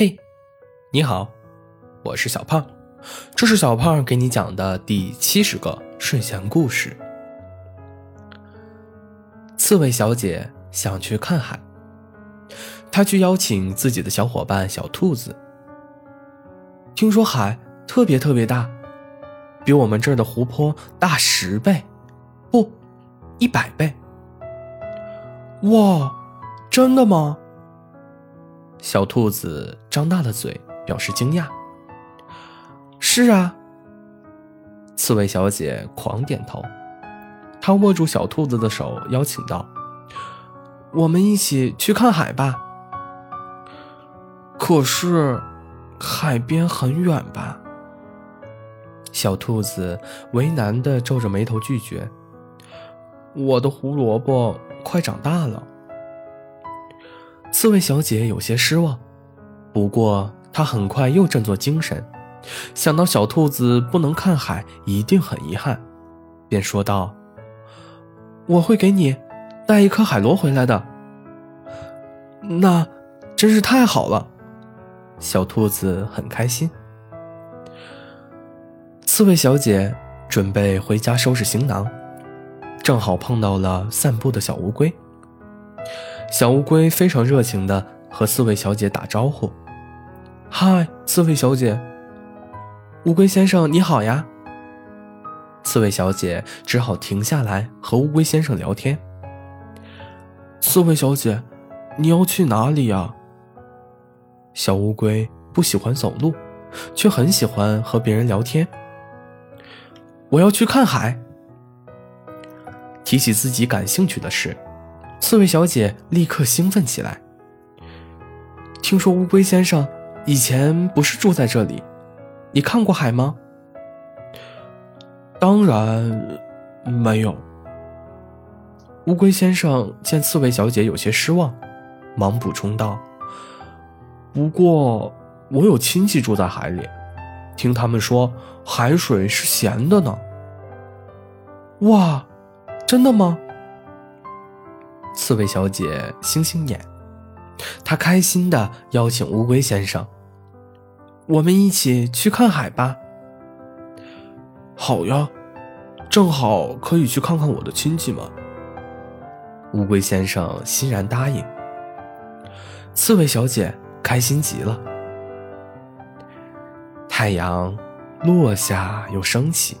嘿，你好，我是小胖，这是小胖给你讲的第七十个睡前故事。刺猬小姐想去看海，她去邀请自己的小伙伴小兔子。听说海特别特别大，比我们这儿的湖泊大十倍，不，一百倍。哇，真的吗？小兔子张大了嘴，表示惊讶。是啊，刺猬小姐狂点头。她握住小兔子的手，邀请道：“我们一起去看海吧。”可是，海边很远吧？小兔子为难的皱着眉头拒绝：“我的胡萝卜快长大了。”刺猬小姐有些失望，不过她很快又振作精神，想到小兔子不能看海一定很遗憾，便说道：“我会给你带一颗海螺回来的。”那真是太好了，小兔子很开心。刺猬小姐准备回家收拾行囊，正好碰到了散步的小乌龟。小乌龟非常热情的和刺猬小姐打招呼：“嗨，刺猬小姐。”“乌龟先生你好呀。”刺猬小姐只好停下来和乌龟先生聊天。“刺猬小姐，你要去哪里呀？”小乌龟不喜欢走路，却很喜欢和别人聊天。“我要去看海。”提起自己感兴趣的事。刺猬小姐立刻兴奋起来。听说乌龟先生以前不是住在这里，你看过海吗？当然没有。乌龟先生见刺猬小姐有些失望，忙补充道：“不过我有亲戚住在海里，听他们说海水是咸的呢。”哇，真的吗？刺猬小姐星星眼，她开心的邀请乌龟先生：“我们一起去看海吧。”“好呀，正好可以去看看我的亲戚们。”乌龟先生欣然答应。刺猬小姐开心极了。太阳落下又升起，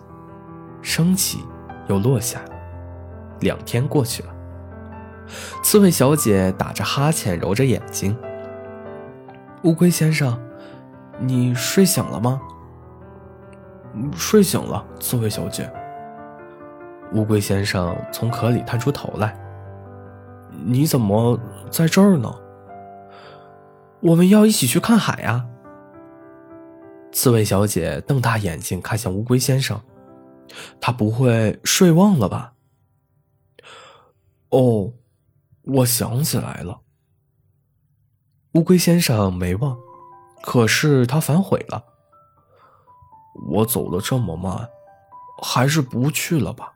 升起又落下，两天过去了。刺猬小姐打着哈欠，揉着眼睛。乌龟先生，你睡醒了吗？睡醒了，刺猬小姐。乌龟先生从壳里探出头来。你怎么在这儿呢？我们要一起去看海呀。刺猬小姐瞪大眼睛看向乌龟先生，他不会睡忘了吧？哦。我想起来了，乌龟先生没忘，可是他反悔了。我走的这么慢，还是不去了吧。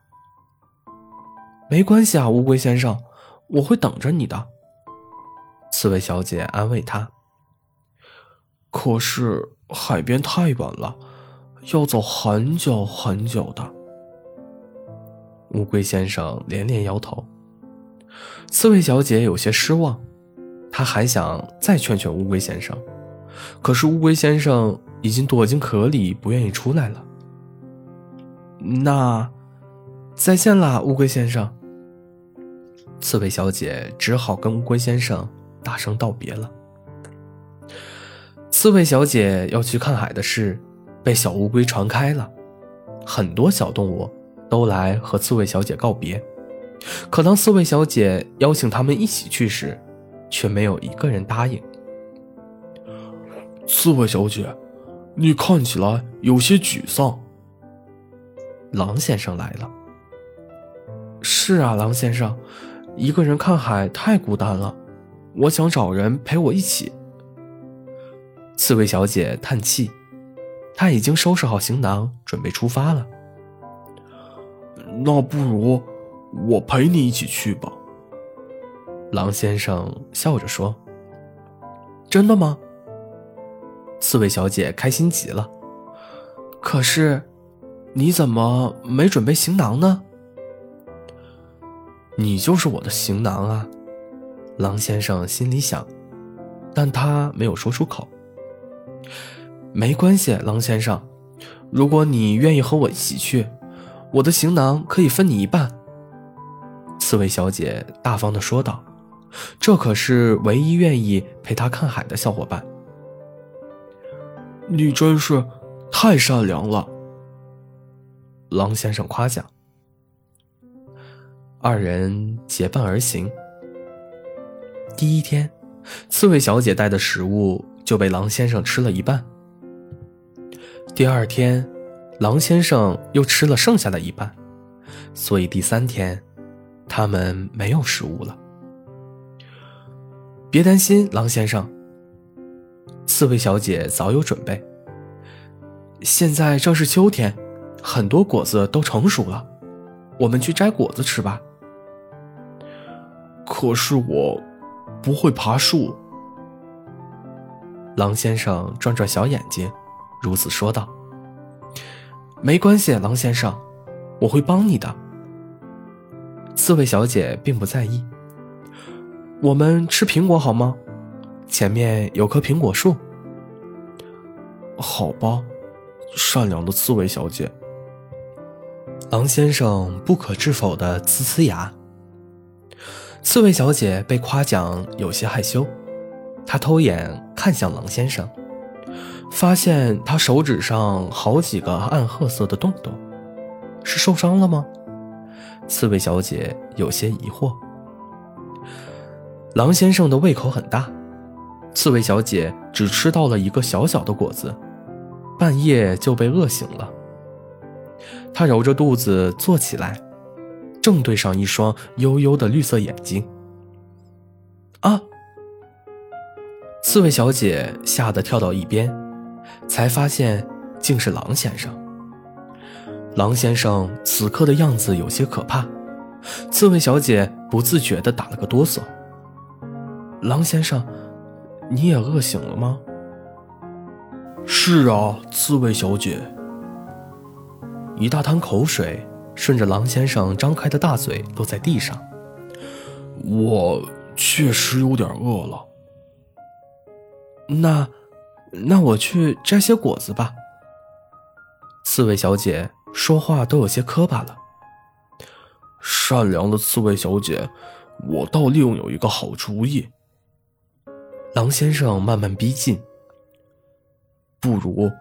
没关系啊，乌龟先生，我会等着你的。刺猬小姐安慰他。可是海边太远了，要走很久很久的。乌龟先生连连摇头。刺猬小姐有些失望，她还想再劝劝乌龟先生，可是乌龟先生已经躲进壳里，不愿意出来了。那，再见啦，乌龟先生。刺猬小姐只好跟乌龟先生大声道别了。刺猬小姐要去看海的事被小乌龟传开了，很多小动物都来和刺猬小姐告别。可当四位小姐邀请他们一起去时，却没有一个人答应。刺猬小姐，你看起来有些沮丧。狼先生来了。是啊，狼先生，一个人看海太孤单了，我想找人陪我一起。刺猬小姐叹气，她已经收拾好行囊，准备出发了。那不如。我陪你一起去吧。”狼先生笑着说。“真的吗？”刺猬小姐开心极了。可是，你怎么没准备行囊呢？你就是我的行囊啊！狼先生心里想，但他没有说出口。没关系，狼先生，如果你愿意和我一起去，我的行囊可以分你一半。刺猬小姐大方的说道：“这可是唯一愿意陪她看海的小伙伴。”你真是。太善良了，狼先生夸奖。二人结伴而行。第一天，刺猬小姐带的食物就被狼先生吃了一半。第二天，狼先生又吃了剩下的一半，所以第三天，他们没有食物了。别担心，狼先生。刺猬小姐早有准备。现在正是秋天，很多果子都成熟了，我们去摘果子吃吧。可是我不会爬树。狼先生转转小眼睛，如此说道：“没关系，狼先生，我会帮你的。”刺猬小姐并不在意。我们吃苹果好吗？前面有棵苹果树。好吧。善良的刺猬小姐，狼先生不可置否的呲呲牙。刺猬小姐被夸奖，有些害羞，她偷眼看向狼先生，发现他手指上好几个暗褐色的洞洞，是受伤了吗？刺猬小姐有些疑惑。狼先生的胃口很大，刺猬小姐只吃到了一个小小的果子。半夜就被饿醒了，他揉着肚子坐起来，正对上一双幽幽的绿色眼睛。啊！刺猬小姐吓得跳到一边，才发现竟是狼先生。狼先生此刻的样子有些可怕，刺猬小姐不自觉地打了个哆嗦。狼先生，你也饿醒了吗？是啊，刺猬小姐。一大滩口水顺着狼先生张开的大嘴落在地上。我确实有点饿了。那，那我去摘些果子吧。刺猬小姐说话都有些磕巴了。善良的刺猬小姐，我倒另有一个好主意。狼先生慢慢逼近。不如，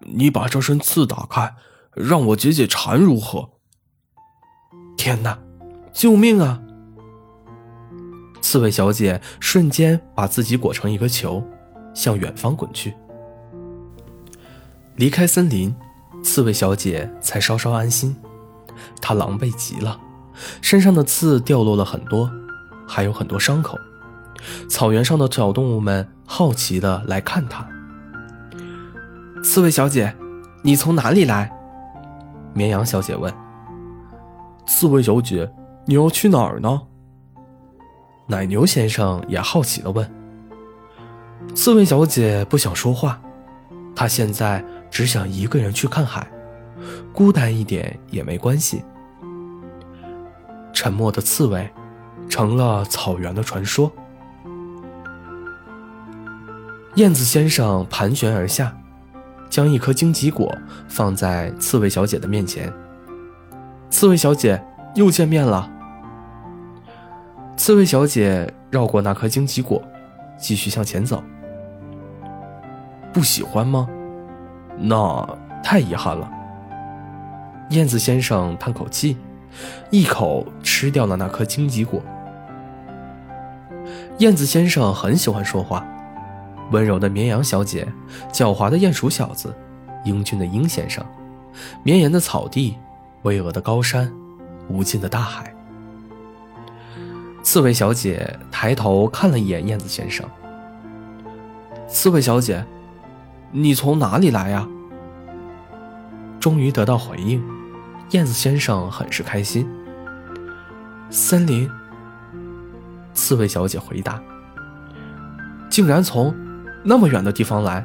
你把这身刺打开，让我解解馋，如何？天哪，救命啊！刺猬小姐瞬间把自己裹成一个球，向远方滚去。离开森林，刺猬小姐才稍稍安心。她狼狈极了，身上的刺掉落了很多，还有很多伤口。草原上的小动物们好奇的来看她。刺猬小姐，你从哪里来？绵羊小姐问。刺猬小姐，你要去哪儿呢？奶牛先生也好奇的问。刺猬小姐不想说话，他现在只想一个人去看海，孤单一点也没关系。沉默的刺猬，成了草原的传说。燕子先生盘旋而下。将一颗荆棘果放在刺猬小姐的面前。刺猬小姐又见面了。刺猬小姐绕过那颗荆棘果，继续向前走。不喜欢吗？那太遗憾了。燕子先生叹口气，一口吃掉了那颗荆棘果。燕子先生很喜欢说话。温柔的绵羊小姐，狡猾的鼹鼠小子，英俊的鹰先生，绵延的草地，巍峨的高山，无尽的大海。刺猬小姐抬头看了一眼燕子先生。刺猬小姐，你从哪里来呀？终于得到回应，燕子先生很是开心。森林。刺猬小姐回答。竟然从。那么远的地方来，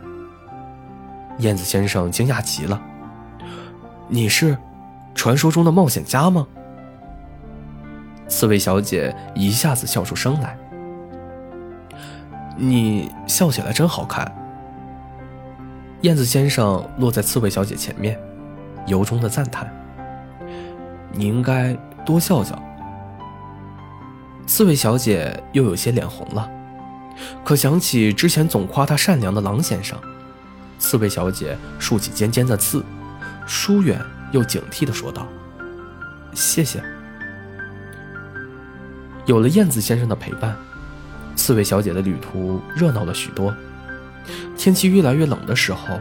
燕子先生惊讶极了：“你是传说中的冒险家吗？”刺猬小姐一下子笑出声来：“你笑起来真好看。”燕子先生落在刺猬小姐前面，由衷的赞叹：“你应该多笑笑。”刺猬小姐又有些脸红了，可想起之前总夸她善良的狼先生，刺猬小姐竖起尖尖的刺，疏远又警惕的说道：“谢谢。”有了燕子先生的陪伴，刺猬小姐的旅途热闹了许多。天气越来越冷的时候，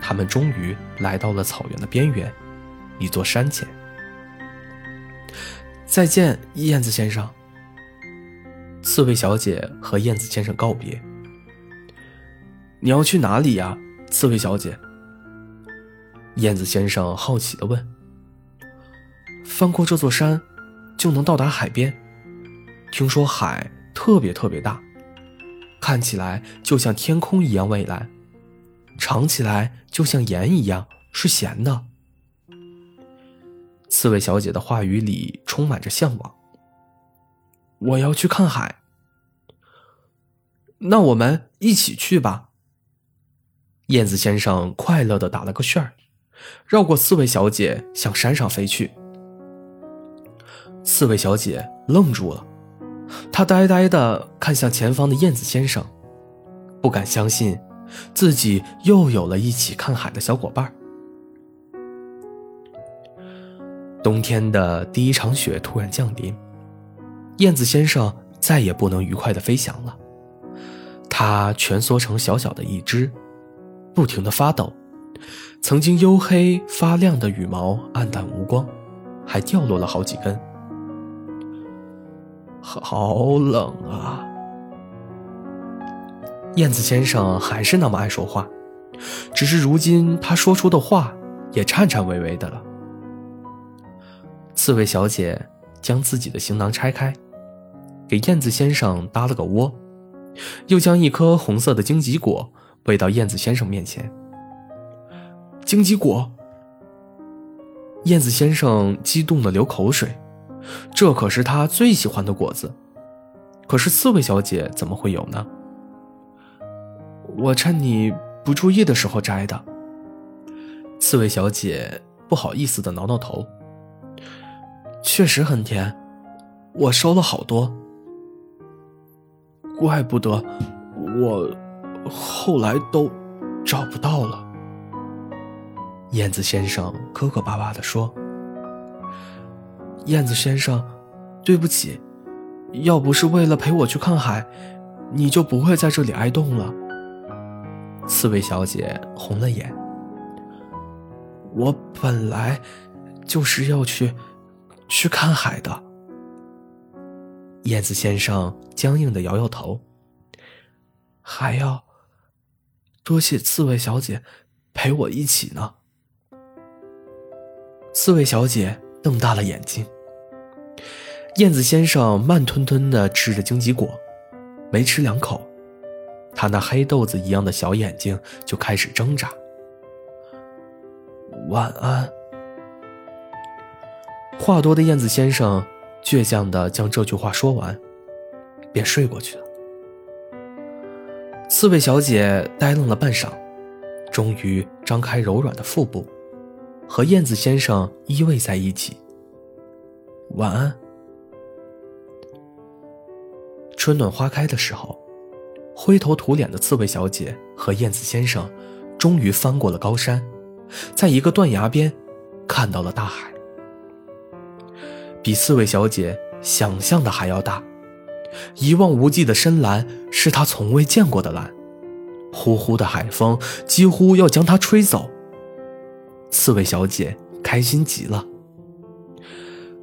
他们终于来到了草原的边缘，一座山前。再见，燕子先生。刺猬小姐和燕子先生告别。你要去哪里呀，刺猬小姐？燕子先生好奇的问。翻过这座山，就能到达海边。听说海特别特别大，看起来就像天空一样蔚蓝，尝起来就像盐一样是咸的。刺猬小姐的话语里充满着向往。我要去看海，那我们一起去吧。燕子先生快乐的打了个旋儿，绕过刺猬小姐向山上飞去。刺猬小姐愣住了。他呆呆地看向前方的燕子先生，不敢相信，自己又有了一起看海的小伙伴。冬天的第一场雪突然降临，燕子先生再也不能愉快地飞翔了。他蜷缩成小小的一只，不停地发抖，曾经黝黑发亮的羽毛暗淡无光，还掉落了好几根。好冷啊！燕子先生还是那么爱说话，只是如今他说出的话也颤颤巍巍的了。刺猬小姐将自己的行囊拆开，给燕子先生搭了个窝，又将一颗红色的荆棘果喂到燕子先生面前。荆棘果，燕子先生激动的流口水。这可是他最喜欢的果子，可是刺猬小姐怎么会有呢？我趁你不注意的时候摘的。刺猬小姐不好意思的挠挠头。确实很甜，我收了好多。怪不得我后来都找不到了。燕子先生磕磕巴巴的说。燕子先生，对不起，要不是为了陪我去看海，你就不会在这里挨冻了。刺猬小姐红了眼。我本来就是要去去看海的。燕子先生僵硬的摇摇头。还要多谢刺猬小姐陪我一起呢。刺猬小姐瞪大了眼睛。燕子先生慢吞吞地吃着荆棘果，没吃两口，他那黑豆子一样的小眼睛就开始挣扎。晚安。话多的燕子先生倔强地将这句话说完，便睡过去了。刺猬小姐呆愣了半晌，终于张开柔软的腹部，和燕子先生依偎在一起。晚安。春暖花开的时候，灰头土脸的刺猬小姐和燕子先生终于翻过了高山，在一个断崖边看到了大海，比刺猬小姐想象的还要大，一望无际的深蓝是她从未见过的蓝，呼呼的海风几乎要将她吹走。刺猬小姐开心极了，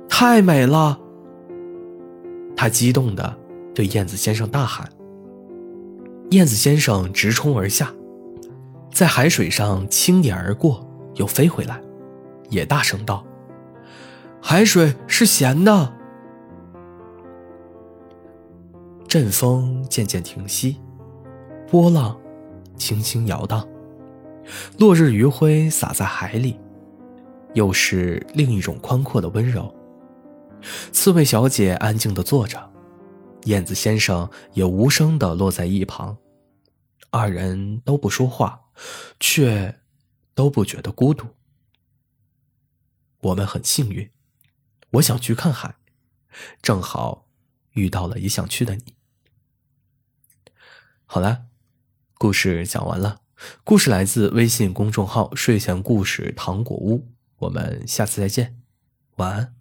太美了，她激动的。对燕子先生大喊。燕子先生直冲而下，在海水上轻点而过，又飞回来，也大声道：“海水是咸的。”阵风渐渐停息，波浪轻轻摇荡，落日余晖洒在海里，又是另一种宽阔的温柔。刺猬小姐安静地坐着，燕子先生也无声地落在一旁，二人都不说话，却都不觉得孤独。我们很幸运，我想去看海，正好遇到了也想去的你。好了，故事讲完了。故事来自微信公众号“睡前故事糖果屋”，我们下次再见，晚安。